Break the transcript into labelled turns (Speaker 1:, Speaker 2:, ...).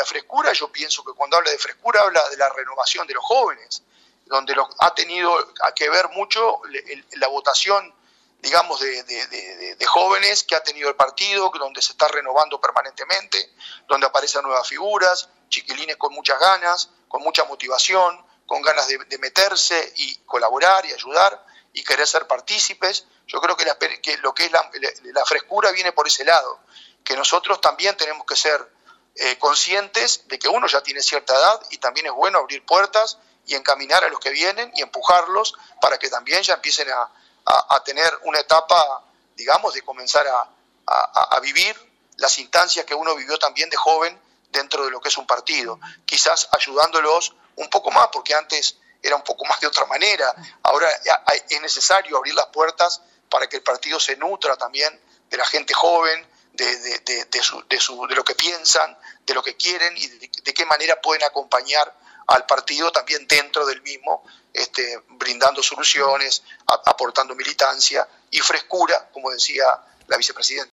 Speaker 1: la frescura, yo pienso que cuando habla de frescura habla de la renovación de los jóvenes, donde ha tenido que ver mucho la votación, digamos, de, jóvenes que ha tenido el partido, donde se está renovando permanentemente, donde aparecen nuevas figuras, chiquilines con muchas ganas, con mucha motivación, con ganas de, meterse y colaborar y ayudar y querer ser partícipes. Yo creo que, lo que es la, frescura viene por ese lado, que nosotros también tenemos que ser eh, conscientes de que uno ya tiene cierta edad y también es bueno abrir puertas y encaminar a los que vienen y empujarlos para que también ya empiecen a, tener una etapa, digamos, de comenzar a, vivir las instancias que uno vivió también de joven dentro de lo que es un partido, quizás ayudándolos un poco más, porque antes era un poco más de otra manera, ahora es necesario abrir las puertas para que el partido se nutra también de la gente joven, de, de, de, su, de, lo que piensan, de lo que quieren y de, qué manera pueden acompañar al partido también dentro del mismo, este, brindando soluciones, aportando militancia y frescura, como decía la vicepresidenta.